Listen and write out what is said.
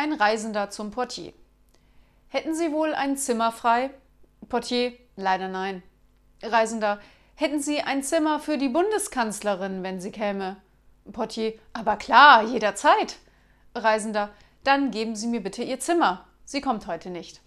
Ein Reisender zum Portier. Hätten Sie wohl ein Zimmer frei? Portier, leider nein. Reisender, hätten Sie ein Zimmer für die Bundeskanzlerin, wenn sie käme? Portier, aber klar, jederzeit. Reisender, dann geben Sie mir bitte Ihr Zimmer. Sie kommt heute nicht.